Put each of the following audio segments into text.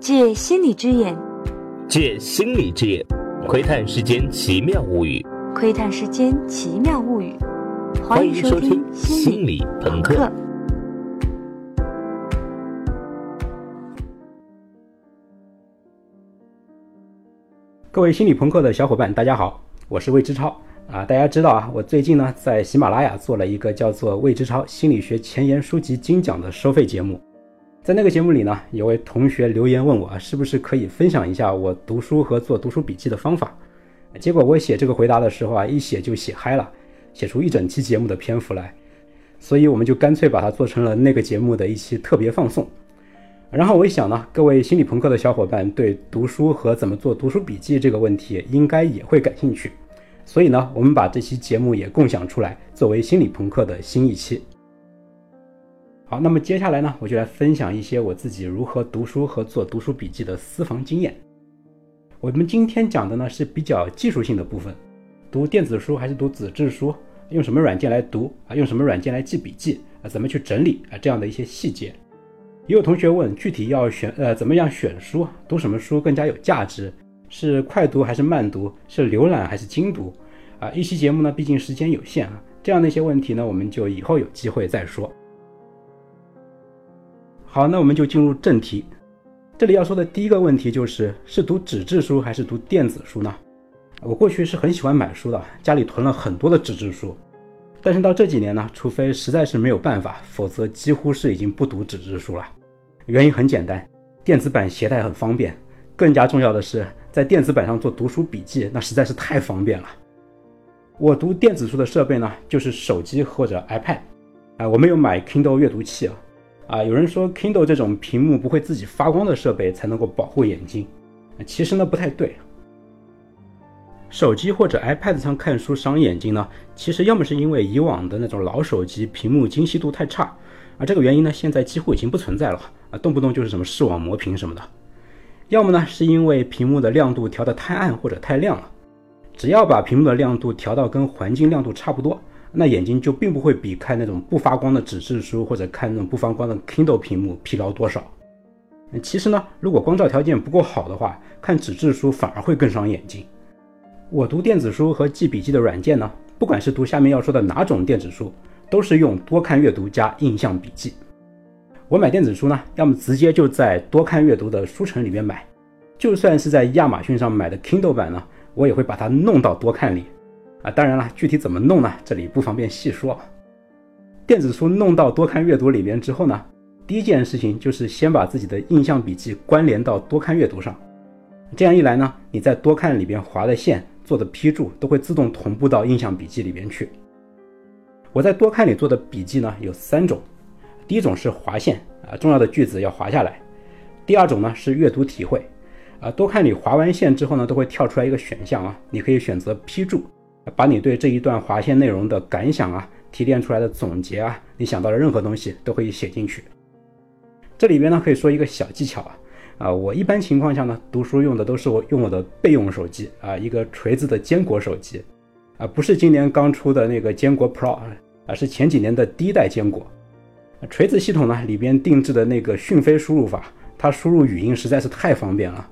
借心理之眼，借心理之眼，窥探世间奇妙物语。窥探世间奇妙物语。欢迎收听《心理朋克》。各位心理朋克的小伙伴，大家好，我是魏之超啊。大家知道啊，我最近呢在喜马拉雅做了一个叫做《魏之超心理学前沿书籍精讲》的收费节目。在那个节目里呢，有位同学留言问我啊，是不是可以分享一下我读书和做读书笔记的方法？结果我写这个回答的时候啊，一写就写嗨了，写出一整期节目的篇幅来。所以我们就干脆把它做成了那个节目的一期特别放送。然后我一想呢，各位心理朋克的小伙伴对读书和怎么做读书笔记这个问题应该也会感兴趣，所以呢，我们把这期节目也共享出来，作为心理朋克的新一期。好，那么接下来呢，我就来分享一些我自己如何读书和做读书笔记的私房经验。我们今天讲的呢是比较技术性的部分，读电子书还是读纸质书，用什么软件来读啊？用什么软件来记笔记啊？怎么去整理啊？这样的一些细节。也有同学问，具体要选呃怎么样选书？读什么书更加有价值？是快读还是慢读？是浏览还是精读？啊，一期节目呢，毕竟时间有限啊，这样的一些问题呢，我们就以后有机会再说。好，那我们就进入正题。这里要说的第一个问题就是：是读纸质书还是读电子书呢？我过去是很喜欢买书的，家里囤了很多的纸质书。但是到这几年呢，除非实在是没有办法，否则几乎是已经不读纸质书了。原因很简单，电子版携带很方便，更加重要的是，在电子版上做读书笔记，那实在是太方便了。我读电子书的设备呢，就是手机或者 iPad。啊，我没有买 Kindle 阅读器啊。啊，有人说 Kindle 这种屏幕不会自己发光的设备才能够保护眼睛，其实呢不太对。手机或者 iPad 上看书伤眼睛呢，其实要么是因为以往的那种老手机屏幕精细度太差，而这个原因呢现在几乎已经不存在了啊，动不动就是什么视网膜屏什么的；要么呢是因为屏幕的亮度调得太暗或者太亮了，只要把屏幕的亮度调到跟环境亮度差不多。那眼睛就并不会比看那种不发光的纸质书或者看那种不发光的 Kindle 屏幕疲劳多少。其实呢，如果光照条件不够好的话，看纸质书反而会更伤眼睛。我读电子书和记笔记的软件呢，不管是读下面要说的哪种电子书，都是用多看阅读加印象笔记。我买电子书呢，要么直接就在多看阅读的书城里面买，就算是在亚马逊上买的 Kindle 版呢，我也会把它弄到多看里。啊，当然了，具体怎么弄呢？这里不方便细说。电子书弄到多看阅读里边之后呢，第一件事情就是先把自己的印象笔记关联到多看阅读上。这样一来呢，你在多看里边划的线、做的批注都会自动同步到印象笔记里边去。我在多看里做的笔记呢有三种，第一种是划线啊，重要的句子要划下来。第二种呢是阅读体会啊，多看里划完线之后呢，都会跳出来一个选项啊，你可以选择批注。把你对这一段划线内容的感想啊，提炼出来的总结啊，你想到的任何东西都可以写进去。这里边呢可以说一个小技巧啊，啊，我一般情况下呢读书用的都是我用我的备用手机啊，一个锤子的坚果手机，啊，不是今年刚出的那个坚果 Pro 啊，是前几年的第一代坚果。锤子系统呢里边定制的那个讯飞输入法，它输入语音实在是太方便了。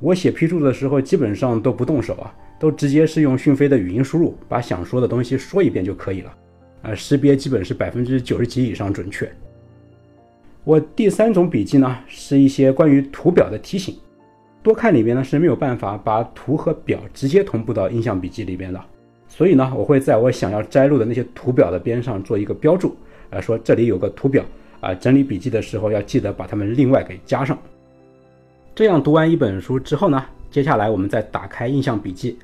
我写批注的时候基本上都不动手啊。都直接是用讯飞的语音输入，把想说的东西说一遍就可以了。啊，识别基本是百分之九十几以上准确。我第三种笔记呢，是一些关于图表的提醒。多看里边呢是没有办法把图和表直接同步到印象笔记里边的，所以呢，我会在我想要摘录的那些图表的边上做一个标注，啊，说这里有个图表，啊，整理笔记的时候要记得把它们另外给加上。这样读完一本书之后呢？接下来我们再打开印象笔记，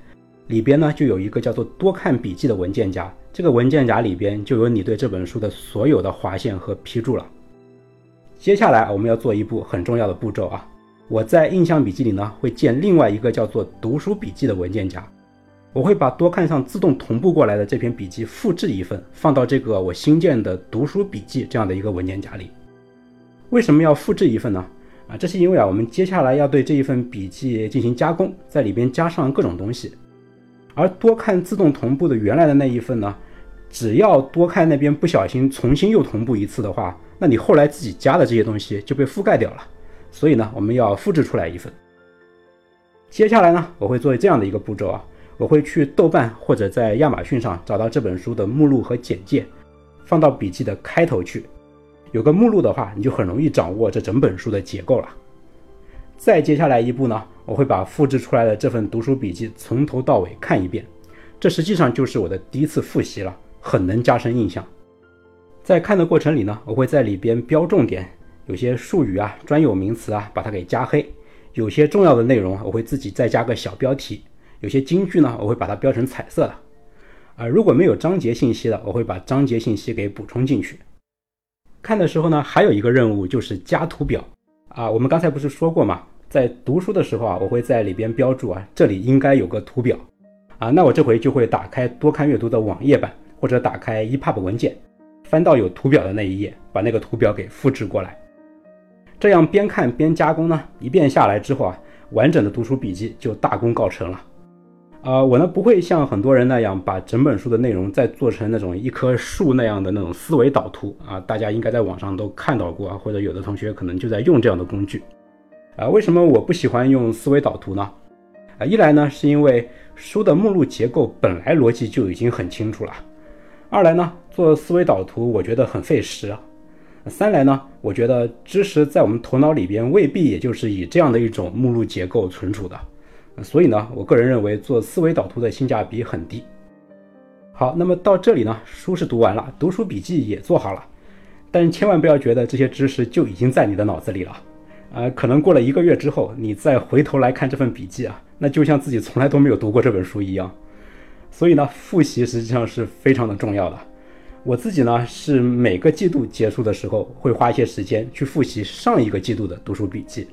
里边呢就有一个叫做多看笔记的文件夹，这个文件夹里边就有你对这本书的所有的划线和批注了。接下来我们要做一步很重要的步骤啊，我在印象笔记里呢会建另外一个叫做读书笔记的文件夹，我会把多看上自动同步过来的这篇笔记复制一份，放到这个我新建的读书笔记这样的一个文件夹里。为什么要复制一份呢？啊，这是因为啊，我们接下来要对这一份笔记进行加工，在里边加上各种东西。而多看自动同步的原来的那一份呢，只要多看那边不小心重新又同步一次的话，那你后来自己加的这些东西就被覆盖掉了。所以呢，我们要复制出来一份。接下来呢，我会做这样的一个步骤啊，我会去豆瓣或者在亚马逊上找到这本书的目录和简介，放到笔记的开头去。有个目录的话，你就很容易掌握这整本书的结构了。再接下来一步呢，我会把复制出来的这份读书笔记从头到尾看一遍，这实际上就是我的第一次复习了，很能加深印象。在看的过程里呢，我会在里边标重点，有些术语啊、专有名词啊，把它给加黑；有些重要的内容，我会自己再加个小标题；有些金句呢，我会把它标成彩色的。啊，如果没有章节信息的，我会把章节信息给补充进去。看的时候呢，还有一个任务就是加图表。啊，我们刚才不是说过吗？在读书的时候啊，我会在里边标注啊，这里应该有个图表。啊，那我这回就会打开多看阅读的网页版，或者打开 EPUB 文件。翻到有图表的那一页，把那个图表给复制过来，这样边看边加工呢，一遍下来之后啊，完整的读书笔记就大功告成了。啊，我呢不会像很多人那样把整本书的内容再做成那种一棵树那样的那种思维导图啊，大家应该在网上都看到过啊，或者有的同学可能就在用这样的工具。啊，为什么我不喜欢用思维导图呢？啊，一来呢是因为书的目录结构本来逻辑就已经很清楚了。二来呢，做思维导图我觉得很费时啊。三来呢，我觉得知识在我们头脑里边未必也就是以这样的一种目录结构存储的，所以呢，我个人认为做思维导图的性价比很低。好，那么到这里呢，书是读完了，读书笔记也做好了，但千万不要觉得这些知识就已经在你的脑子里了，呃，可能过了一个月之后，你再回头来看这份笔记啊，那就像自己从来都没有读过这本书一样。所以呢，复习实际上是非常的重要的。我自己呢，是每个季度结束的时候，会花一些时间去复习上一个季度的读书笔记。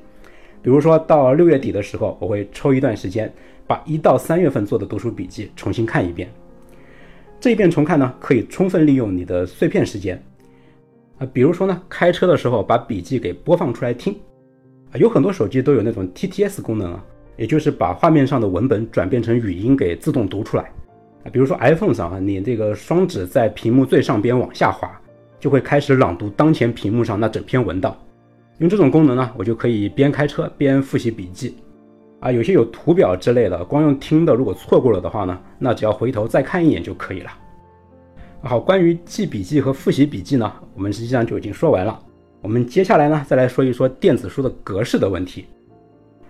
比如说到六月底的时候，我会抽一段时间，把一到三月份做的读书笔记重新看一遍。这一遍重看呢，可以充分利用你的碎片时间。啊，比如说呢，开车的时候把笔记给播放出来听。啊，有很多手机都有那种 TTS 功能啊，也就是把画面上的文本转变成语音给自动读出来。啊，比如说 iPhone 上啊，你这个双指在屏幕最上边往下滑，就会开始朗读当前屏幕上那整篇文档。用这种功能呢，我就可以边开车边复习笔记。啊，有些有图表之类的，光用听的，如果错过了的话呢，那只要回头再看一眼就可以了。好，关于记笔记和复习笔记呢，我们实际上就已经说完了。我们接下来呢，再来说一说电子书的格式的问题。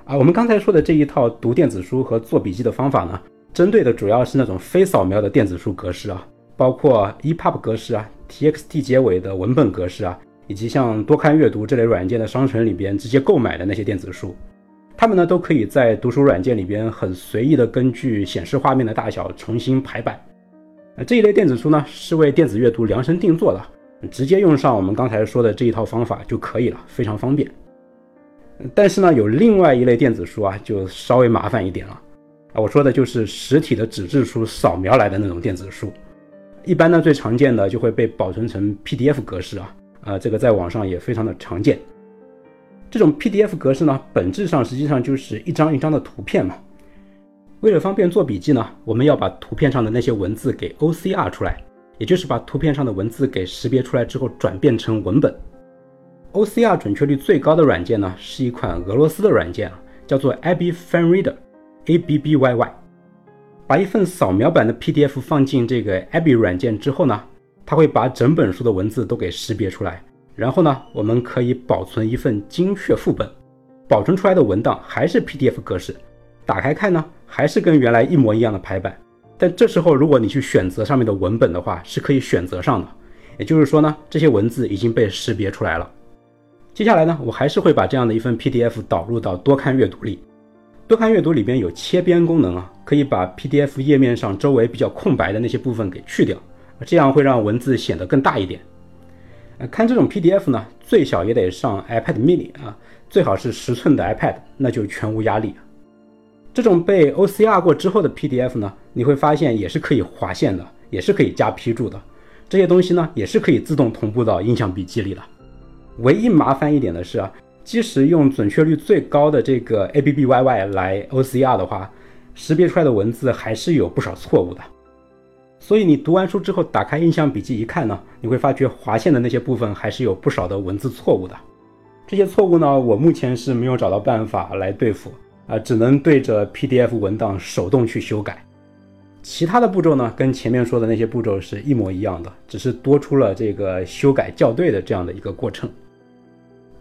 啊，我们刚才说的这一套读电子书和做笔记的方法呢。针对的主要是那种非扫描的电子书格式啊，包括 EPUB 格式啊、TXT 结尾的文本格式啊，以及像多看阅读这类软件的商城里边直接购买的那些电子书，它们呢都可以在读书软件里边很随意的根据显示画面的大小重新排版。呃，这一类电子书呢是为电子阅读量身定做的，直接用上我们刚才说的这一套方法就可以了，非常方便。但是呢，有另外一类电子书啊，就稍微麻烦一点了。啊，我说的就是实体的纸质书扫描来的那种电子书，一般呢最常见的就会被保存成 PDF 格式啊，啊，这个在网上也非常的常见。这种 PDF 格式呢，本质上实际上就是一张一张的图片嘛。为了方便做笔记呢，我们要把图片上的那些文字给 OCR 出来，也就是把图片上的文字给识别出来之后转变成文本。OCR 准确率最高的软件呢，是一款俄罗斯的软件，叫做 Abby Fan Reader。A B B Y Y，把一份扫描版的 PDF 放进这个 Abby 软件之后呢，它会把整本书的文字都给识别出来。然后呢，我们可以保存一份精确副本，保存出来的文档还是 PDF 格式，打开看呢，还是跟原来一模一样的排版。但这时候如果你去选择上面的文本的话，是可以选择上的。也就是说呢，这些文字已经被识别出来了。接下来呢，我还是会把这样的一份 PDF 导入到多看阅读里。多看阅读里边有切边功能啊，可以把 PDF 页面上周围比较空白的那些部分给去掉，这样会让文字显得更大一点。呃，看这种 PDF 呢，最小也得上 iPad mini 啊，最好是十寸的 iPad，那就全无压力。这种被 OCR 过之后的 PDF 呢，你会发现也是可以划线的，也是可以加批注的，这些东西呢也是可以自动同步到印象笔记里的。唯一麻烦一点的是啊。即使用准确率最高的这个 A B B Y Y 来 O C R 的话，识别出来的文字还是有不少错误的。所以你读完书之后，打开印象笔记一看呢，你会发觉划线的那些部分还是有不少的文字错误的。这些错误呢，我目前是没有找到办法来对付啊，只能对着 PDF 文档手动去修改。其他的步骤呢，跟前面说的那些步骤是一模一样的，只是多出了这个修改校对的这样的一个过程。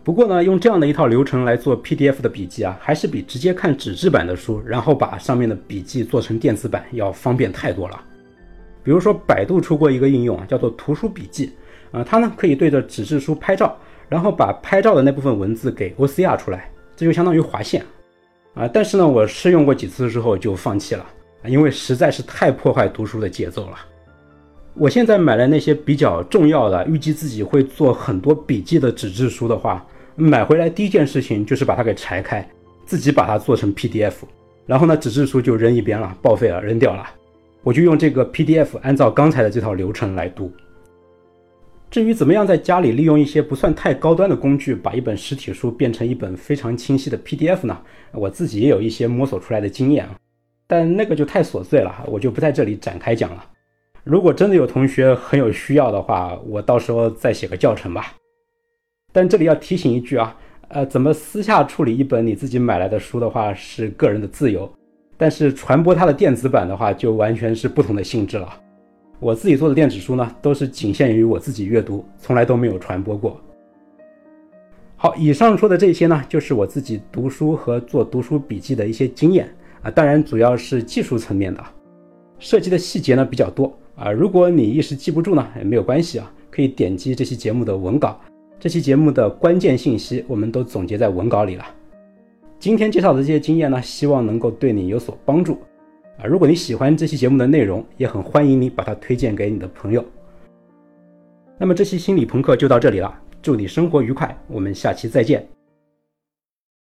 不过呢，用这样的一套流程来做 PDF 的笔记啊，还是比直接看纸质版的书，然后把上面的笔记做成电子版要方便太多了。比如说，百度出过一个应用啊，叫做图书笔记，啊，它呢可以对着纸质书拍照，然后把拍照的那部分文字给 OCR 出来，这就相当于划线，啊，但是呢，我试用过几次之后就放弃了，因为实在是太破坏读书的节奏了。我现在买了那些比较重要的，预计自己会做很多笔记的纸质书的话。买回来第一件事情就是把它给拆开，自己把它做成 PDF，然后呢，纸质书就扔一边了，报废了，扔掉了。我就用这个 PDF 按照刚才的这套流程来读。至于怎么样在家里利用一些不算太高端的工具，把一本实体书变成一本非常清晰的 PDF 呢？我自己也有一些摸索出来的经验啊，但那个就太琐碎了，我就不在这里展开讲了。如果真的有同学很有需要的话，我到时候再写个教程吧。但这里要提醒一句啊，呃，怎么私下处理一本你自己买来的书的话是个人的自由，但是传播它的电子版的话就完全是不同的性质了。我自己做的电子书呢，都是仅限于我自己阅读，从来都没有传播过。好，以上说的这些呢，就是我自己读书和做读书笔记的一些经验啊，当然主要是技术层面的，涉及的细节呢比较多啊。如果你一时记不住呢，也没有关系啊，可以点击这期节目的文稿。这期节目的关键信息我们都总结在文稿里了。今天介绍的这些经验呢，希望能够对你有所帮助啊！如果你喜欢这期节目的内容，也很欢迎你把它推荐给你的朋友。那么这期心理朋克就到这里了，祝你生活愉快，我们下期再见。